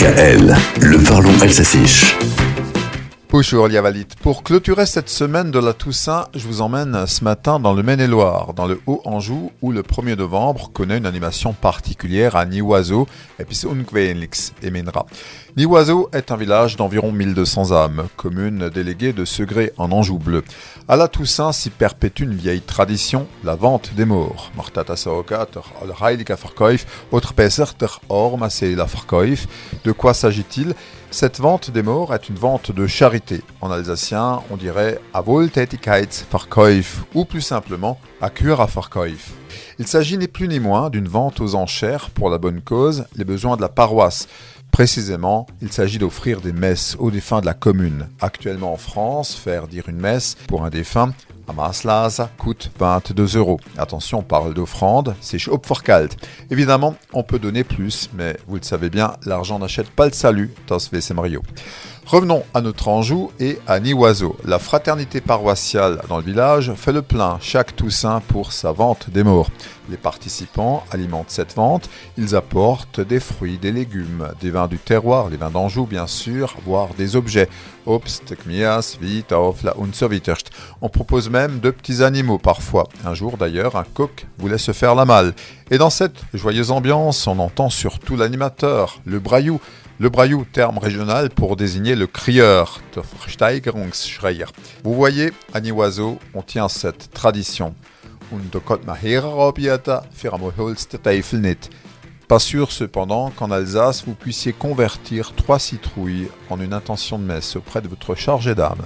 DKL, le parlons alsacien. Bonjour Liavalit. Pour clôturer cette semaine de la Toussaint, je vous emmène ce matin dans le Maine-et-Loire, dans le Haut-Anjou, où le 1er novembre connaît une animation particulière à Niwazo, puis et Menra. Niwazo est un village d'environ 1200 âmes, commune déléguée de Segré en Anjou bleu. À la Toussaint s'y perpétue une vieille tradition, la vente des morts. De quoi s'agit-il? Cette vente des morts est une vente de charité. En alsacien, on dirait Verkäuf ou plus simplement Verkäuf. Il s'agit ni plus ni moins d'une vente aux enchères pour la bonne cause, les besoins de la paroisse. Précisément, il s'agit d'offrir des messes aux défunts de la commune. Actuellement en France, faire dire une messe pour un défunt à Maslaz coûte 22 euros. Attention, on parle d'offrande, c'est Opferkalt. Évidemment, on peut donner plus, mais vous le savez bien, l'argent n'achète pas le salut, das Mario. Revenons à notre Anjou et à Niwazo. La fraternité paroissiale dans le village fait le plein chaque Toussaint pour sa vente des morts. Les participants alimentent cette vente, ils apportent des fruits, des légumes, des vins du terroir, les vins d'Anjou bien sûr, voire des objets. Obst, Kmias, Vita, Ofla und On propose même de petits animaux parfois. Un jour d'ailleurs, un coq voulait se faire la malle. Et dans cette joyeuse ambiance, on entend surtout l'animateur, le braillou, le braillou, terme régional pour désigner le crieur, Vous voyez, à Niwazo, on tient cette tradition. Pas sûr cependant qu'en Alsace vous puissiez convertir trois citrouilles en une intention de messe auprès de votre chargé d'âme.